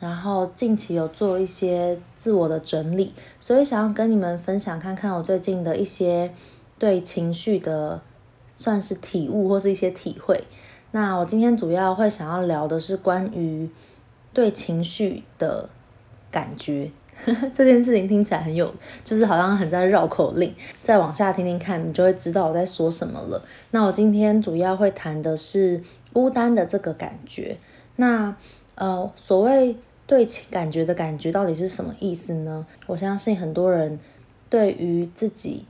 然后近期有做一些自我的整理，所以想要跟你们分享看看我最近的一些对情绪的算是体悟或是一些体会。那我今天主要会想要聊的是关于对情绪的感觉，这件事情听起来很有，就是好像很在绕口令。再往下听听看，你就会知道我在说什么了。那我今天主要会谈的是孤单的这个感觉。那呃，所谓对感觉的感觉到底是什么意思呢？我相信很多人对于自己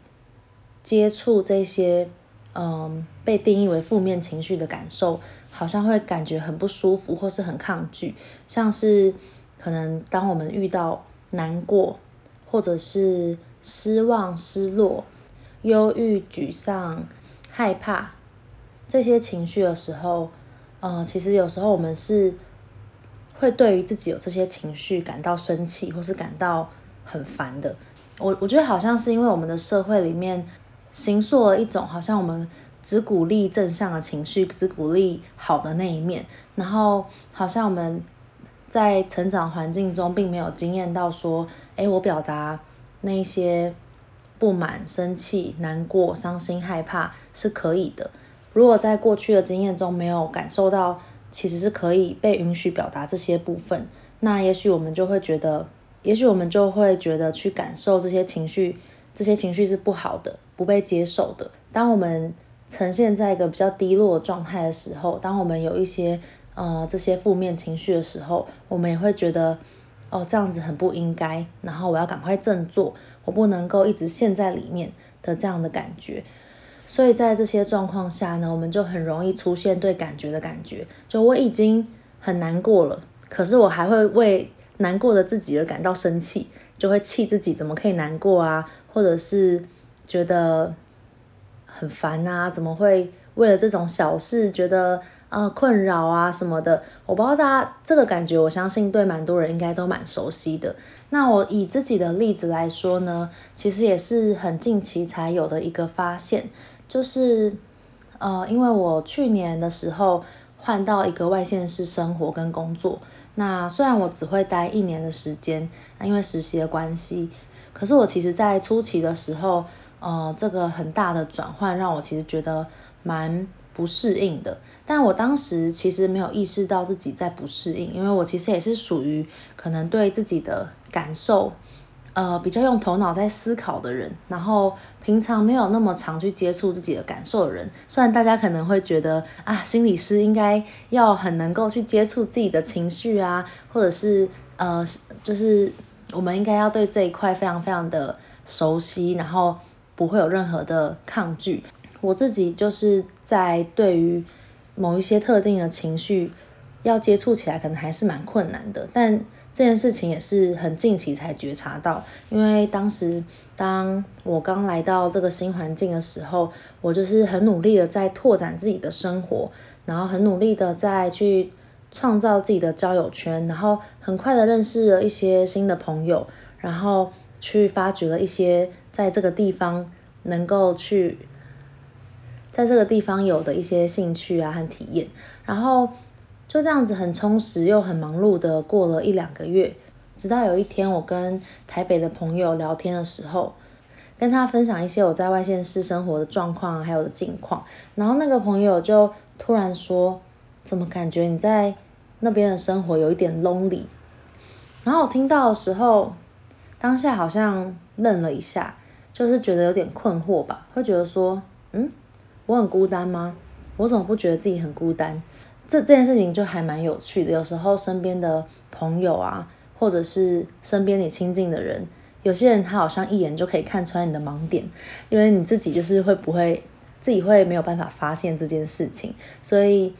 接触这些嗯被定义为负面情绪的感受，好像会感觉很不舒服或是很抗拒。像是可能当我们遇到难过，或者是失望、失落、忧郁、沮丧、害怕这些情绪的时候，呃，其实有时候我们是。会对于自己有这些情绪感到生气，或是感到很烦的。我我觉得好像是因为我们的社会里面形塑了一种，好像我们只鼓励正向的情绪，只鼓励好的那一面，然后好像我们在成长环境中并没有经验到说，诶，我表达那些不满、生气、难过、伤心、害怕是可以的。如果在过去的经验中没有感受到。其实是可以被允许表达这些部分，那也许我们就会觉得，也许我们就会觉得去感受这些情绪，这些情绪是不好的，不被接受的。当我们呈现在一个比较低落的状态的时候，当我们有一些呃这些负面情绪的时候，我们也会觉得哦，这样子很不应该，然后我要赶快振作，我不能够一直陷在里面的这样的感觉。所以在这些状况下呢，我们就很容易出现对感觉的感觉。就我已经很难过了，可是我还会为难过的自己而感到生气，就会气自己怎么可以难过啊，或者是觉得很烦啊，怎么会为了这种小事觉得呃困扰啊什么的。我不知道大家这个感觉，我相信对蛮多人应该都蛮熟悉的。那我以自己的例子来说呢，其实也是很近期才有的一个发现。就是，呃，因为我去年的时候换到一个外县市生活跟工作，那虽然我只会待一年的时间，那因为实习的关系，可是我其实在初期的时候，呃，这个很大的转换让我其实觉得蛮不适应的。但我当时其实没有意识到自己在不适应，因为我其实也是属于可能对自己的感受。呃，比较用头脑在思考的人，然后平常没有那么常去接触自己的感受的人，虽然大家可能会觉得啊，心理师应该要很能够去接触自己的情绪啊，或者是呃，就是我们应该要对这一块非常非常的熟悉，然后不会有任何的抗拒。我自己就是在对于某一些特定的情绪要接触起来，可能还是蛮困难的，但。这件事情也是很近期才觉察到，因为当时当我刚来到这个新环境的时候，我就是很努力的在拓展自己的生活，然后很努力的在去创造自己的交友圈，然后很快的认识了一些新的朋友，然后去发掘了一些在这个地方能够去，在这个地方有的一些兴趣啊和体验，然后。就这样子很充实又很忙碌的过了一两个月，直到有一天我跟台北的朋友聊天的时候，跟他分享一些我在外县市生活的状况还有的近况，然后那个朋友就突然说：“怎么感觉你在那边的生活有一点 lonely？” 然后我听到的时候，当下好像愣了一下，就是觉得有点困惑吧，会觉得说：“嗯，我很孤单吗？我怎么不觉得自己很孤单？”这这件事情就还蛮有趣的，有时候身边的朋友啊，或者是身边你亲近的人，有些人他好像一眼就可以看穿你的盲点，因为你自己就是会不会自己会没有办法发现这件事情，所以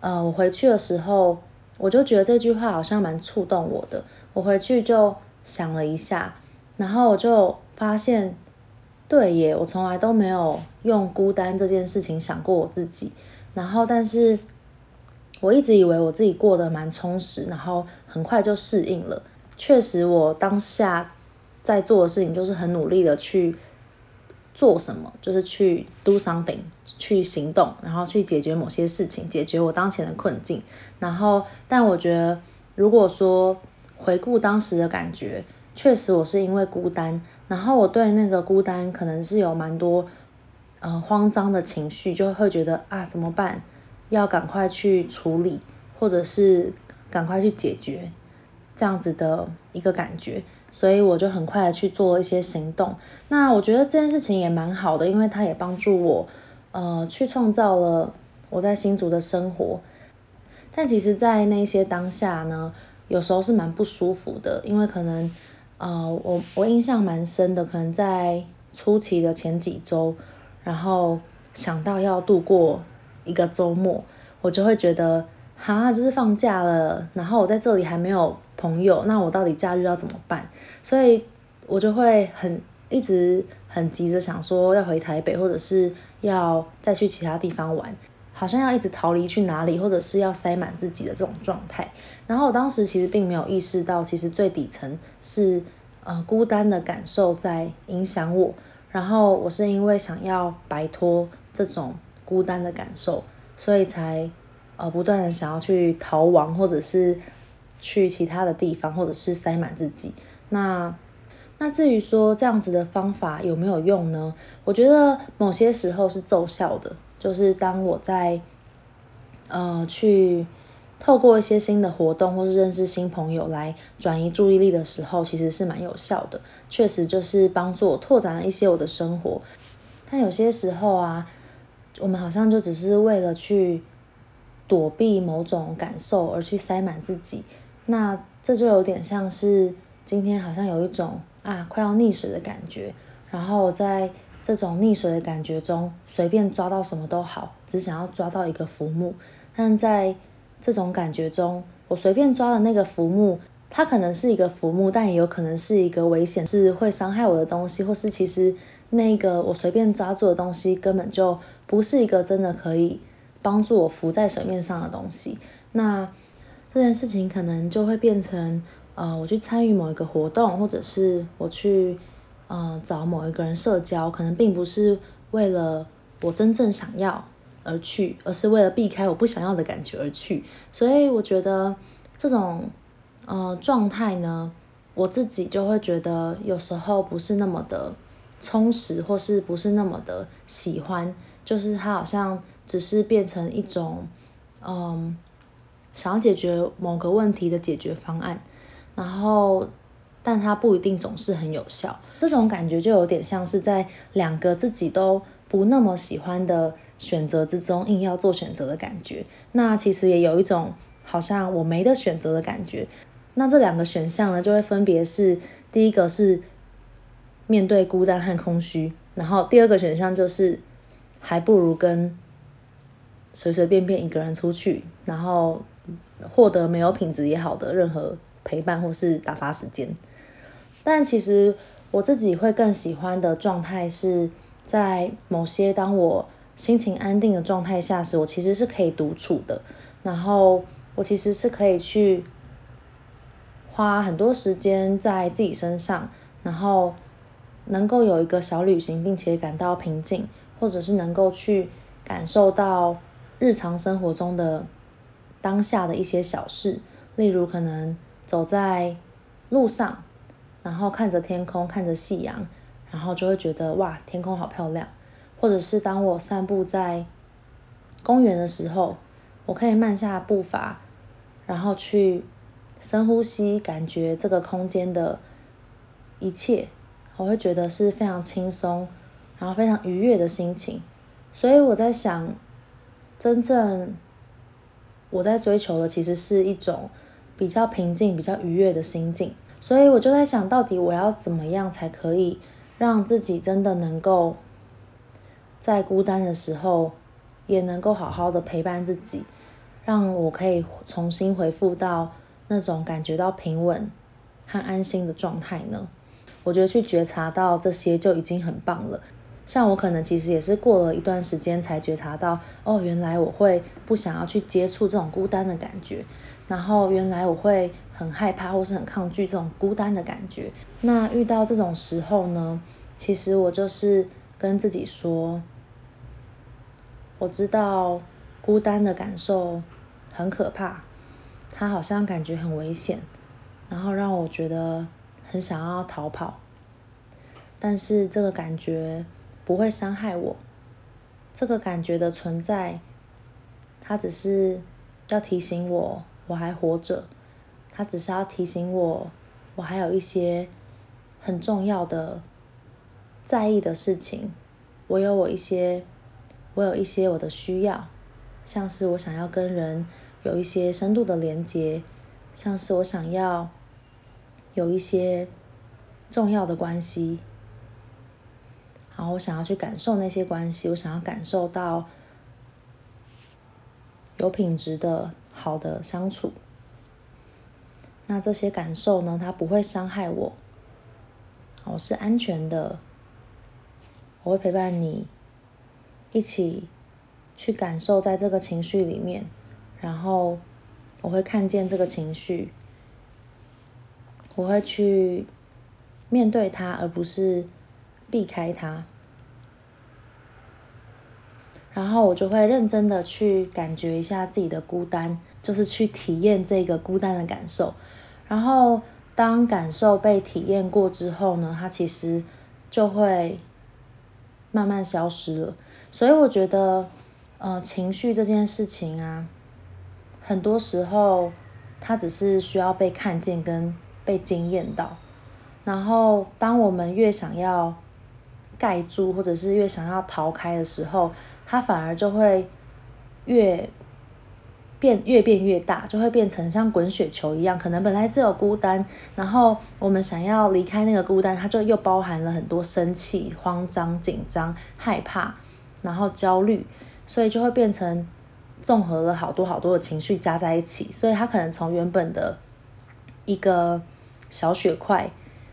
呃，我回去的时候，我就觉得这句话好像蛮触动我的。我回去就想了一下，然后我就发现，对耶，我从来都没有用孤单这件事情想过我自己。然后，但是我一直以为我自己过得蛮充实，然后很快就适应了。确实，我当下在做的事情就是很努力的去做什么，就是去 do something。去行动，然后去解决某些事情，解决我当前的困境。然后，但我觉得，如果说回顾当时的感觉，确实我是因为孤单，然后我对那个孤单可能是有蛮多呃慌张的情绪，就会觉得啊怎么办？要赶快去处理，或者是赶快去解决这样子的一个感觉，所以我就很快的去做一些行动。那我觉得这件事情也蛮好的，因为它也帮助我。呃，去创造了我在新竹的生活，但其实，在那些当下呢，有时候是蛮不舒服的，因为可能，呃，我我印象蛮深的，可能在初期的前几周，然后想到要度过一个周末，我就会觉得，哈，就是放假了，然后我在这里还没有朋友，那我到底假日要怎么办？所以我就会很一直很急着想说要回台北，或者是。要再去其他地方玩，好像要一直逃离去哪里，或者是要塞满自己的这种状态。然后我当时其实并没有意识到，其实最底层是呃孤单的感受在影响我。然后我是因为想要摆脱这种孤单的感受，所以才呃不断的想要去逃亡，或者是去其他的地方，或者是塞满自己。那。那至于说这样子的方法有没有用呢？我觉得某些时候是奏效的，就是当我在呃去透过一些新的活动或是认识新朋友来转移注意力的时候，其实是蛮有效的，确实就是帮助我拓展了一些我的生活。但有些时候啊，我们好像就只是为了去躲避某种感受而去塞满自己，那这就有点像是今天好像有一种。啊，快要溺水的感觉，然后在这种溺水的感觉中，随便抓到什么都好，只想要抓到一个浮木。但在这种感觉中，我随便抓的那个浮木，它可能是一个浮木，但也有可能是一个危险，是会伤害我的东西，或是其实那个我随便抓住的东西根本就不是一个真的可以帮助我浮在水面上的东西。那这件事情可能就会变成。呃，我去参与某一个活动，或者是我去呃找某一个人社交，可能并不是为了我真正想要而去，而是为了避开我不想要的感觉而去。所以我觉得这种呃状态呢，我自己就会觉得有时候不是那么的充实，或是不是那么的喜欢，就是它好像只是变成一种嗯、想要解决某个问题的解决方案。然后，但它不一定总是很有效。这种感觉就有点像是在两个自己都不那么喜欢的选择之中，硬要做选择的感觉。那其实也有一种好像我没得选择的感觉。那这两个选项呢，就会分别是：第一个是面对孤单和空虚，然后第二个选项就是还不如跟随随便便一个人出去，然后获得没有品质也好的任何。陪伴或是打发时间，但其实我自己会更喜欢的状态是在某些当我心情安定的状态下时，我其实是可以独处的。然后我其实是可以去花很多时间在自己身上，然后能够有一个小旅行，并且感到平静，或者是能够去感受到日常生活中的当下的一些小事，例如可能。走在路上，然后看着天空，看着夕阳，然后就会觉得哇，天空好漂亮。或者是当我散步在公园的时候，我可以慢下步伐，然后去深呼吸，感觉这个空间的一切，我会觉得是非常轻松，然后非常愉悦的心情。所以我在想，真正我在追求的其实是一种。比较平静、比较愉悦的心境，所以我就在想到底我要怎么样才可以让自己真的能够在孤单的时候也能够好好的陪伴自己，让我可以重新恢复到那种感觉到平稳和安心的状态呢？我觉得去觉察到这些就已经很棒了。像我可能其实也是过了一段时间才觉察到，哦，原来我会不想要去接触这种孤单的感觉，然后原来我会很害怕或是很抗拒这种孤单的感觉。那遇到这种时候呢，其实我就是跟自己说，我知道孤单的感受很可怕，它好像感觉很危险，然后让我觉得很想要逃跑，但是这个感觉。不会伤害我，这个感觉的存在，它只是要提醒我我还活着，它只是要提醒我我还有一些很重要的在意的事情，我有我一些我有一些我的需要，像是我想要跟人有一些深度的连接，像是我想要有一些重要的关系。然后我想要去感受那些关系，我想要感受到有品质的好的相处。那这些感受呢，它不会伤害我，我是安全的。我会陪伴你一起去感受在这个情绪里面，然后我会看见这个情绪，我会去面对它，而不是避开它。然后我就会认真的去感觉一下自己的孤单，就是去体验这个孤单的感受。然后当感受被体验过之后呢，它其实就会慢慢消失了。所以我觉得，呃，情绪这件事情啊，很多时候它只是需要被看见跟被惊艳到。然后当我们越想要盖住，或者是越想要逃开的时候，它反而就会越变越变越大，就会变成像滚雪球一样。可能本来只有孤单，然后我们想要离开那个孤单，它就又包含了很多生气、慌张、紧张、害怕，然后焦虑，所以就会变成综合了好多好多的情绪加在一起。所以它可能从原本的一个小雪块。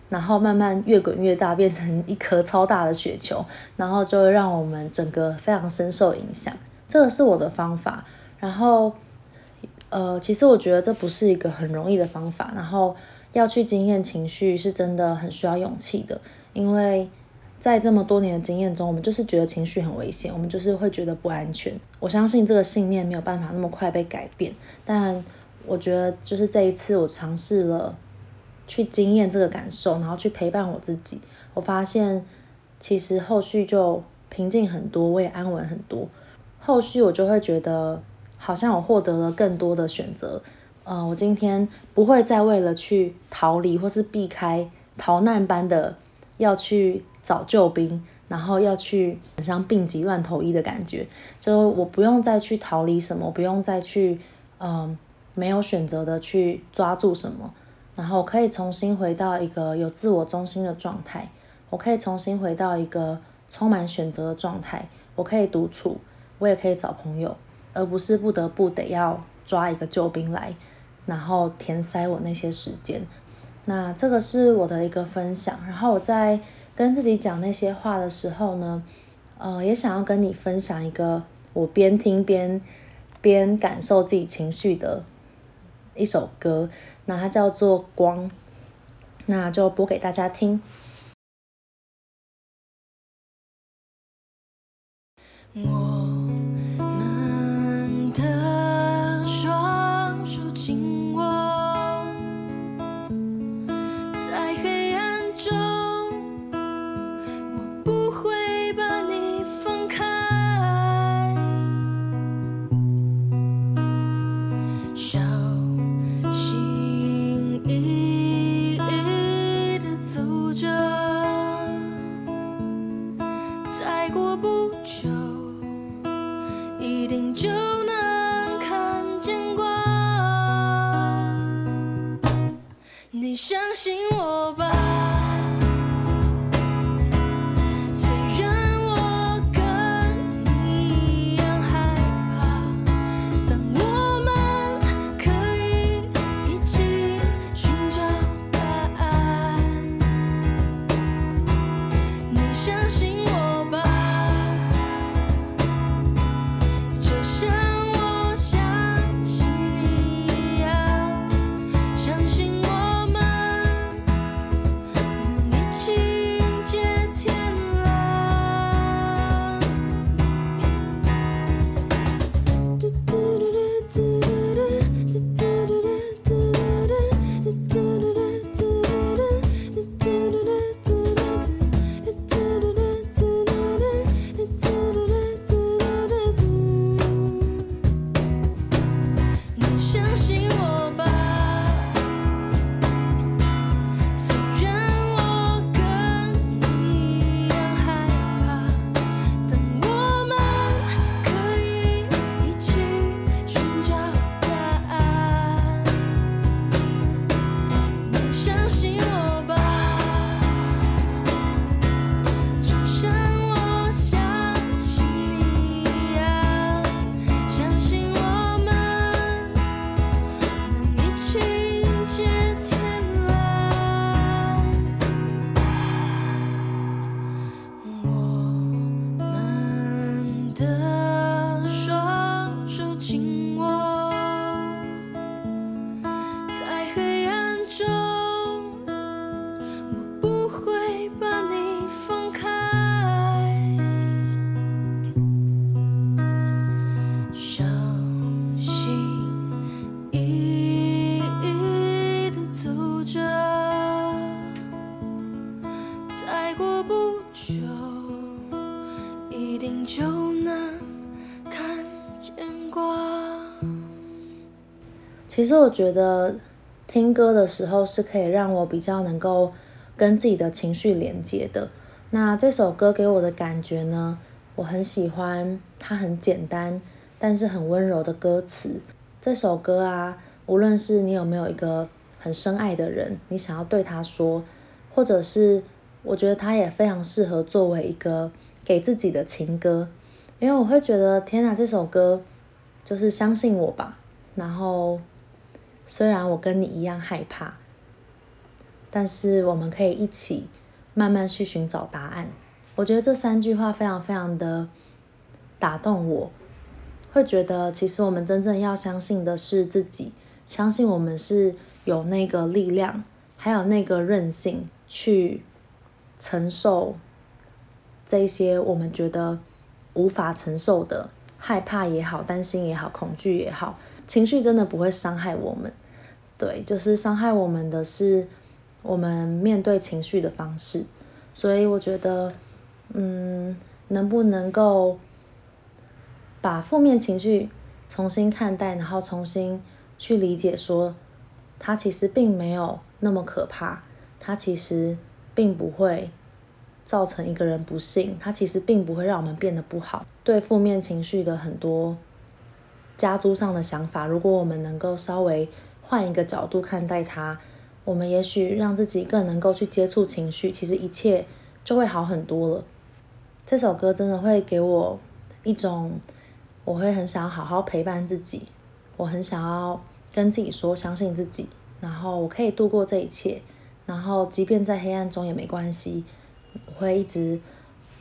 然后慢慢越滚越大，变成一颗超大的雪球，然后就会让我们整个非常深受影响。这个是我的方法。然后，呃，其实我觉得这不是一个很容易的方法。然后要去经验情绪，是真的很需要勇气的。因为在这么多年的经验中，我们就是觉得情绪很危险，我们就是会觉得不安全。我相信这个信念没有办法那么快被改变。但我觉得，就是这一次我尝试了。去经验这个感受，然后去陪伴我自己。我发现其实后续就平静很多，我也安稳很多。后续我就会觉得好像我获得了更多的选择。嗯、我今天不会再为了去逃离或是避开逃难般的要去找救兵，然后要去很像病急乱投医的感觉。就我不用再去逃离什么，不用再去嗯、没有选择的去抓住什么。然后可以重新回到一个有自我中心的状态，我可以重新回到一个充满选择的状态，我可以独处，我也可以找朋友，而不是不得不得要抓一个救兵来，然后填塞我那些时间。那这个是我的一个分享。然后我在跟自己讲那些话的时候呢，呃，也想要跟你分享一个我边听边边感受自己情绪的一首歌。那它叫做光，那就播给大家听。相信我吧。实我觉得听歌的时候是可以让我比较能够跟自己的情绪连接的。那这首歌给我的感觉呢，我很喜欢，它很简单，但是很温柔的歌词。这首歌啊，无论是你有没有一个很深爱的人，你想要对他说，或者是我觉得它也非常适合作为一个给自己的情歌，因为我会觉得天哪，这首歌就是相信我吧。然后虽然我跟你一样害怕，但是我们可以一起慢慢去寻找答案。我觉得这三句话非常非常的打动我。会觉得，其实我们真正要相信的是自己，相信我们是有那个力量，还有那个韧性去承受这些我们觉得无法承受的害怕也好、担心也好、恐惧也好，情绪真的不会伤害我们。对，就是伤害我们的是我们面对情绪的方式。所以我觉得，嗯，能不能够把负面情绪重新看待，然后重新去理解，说它其实并没有那么可怕，它其实并不会造成一个人不幸，它其实并不会让我们变得不好。对负面情绪的很多加诸上的想法，如果我们能够稍微换一个角度看待它，我们也许让自己更能够去接触情绪，其实一切就会好很多了。这首歌真的会给我一种。我会很想要好好陪伴自己，我很想要跟自己说相信自己，然后我可以度过这一切，然后即便在黑暗中也没关系，我会一直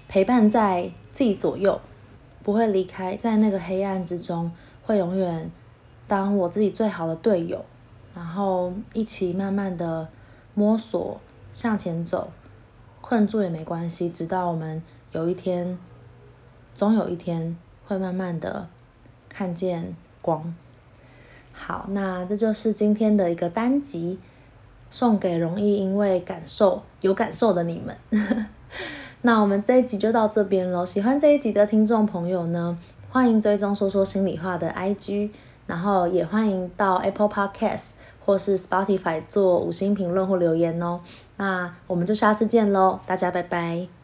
陪伴在自己左右，不会离开，在那个黑暗之中，会永远当我自己最好的队友，然后一起慢慢的摸索向前走，困住也没关系，直到我们有一天，总有一天。会慢慢的看见光。好，那这就是今天的一个单集，送给容易因为感受有感受的你们。那我们这一集就到这边喽。喜欢这一集的听众朋友呢，欢迎追踪说说心里话的 IG，然后也欢迎到 Apple Podcast 或是 Spotify 做五星评论或留言哦。那我们就下次见喽，大家拜拜。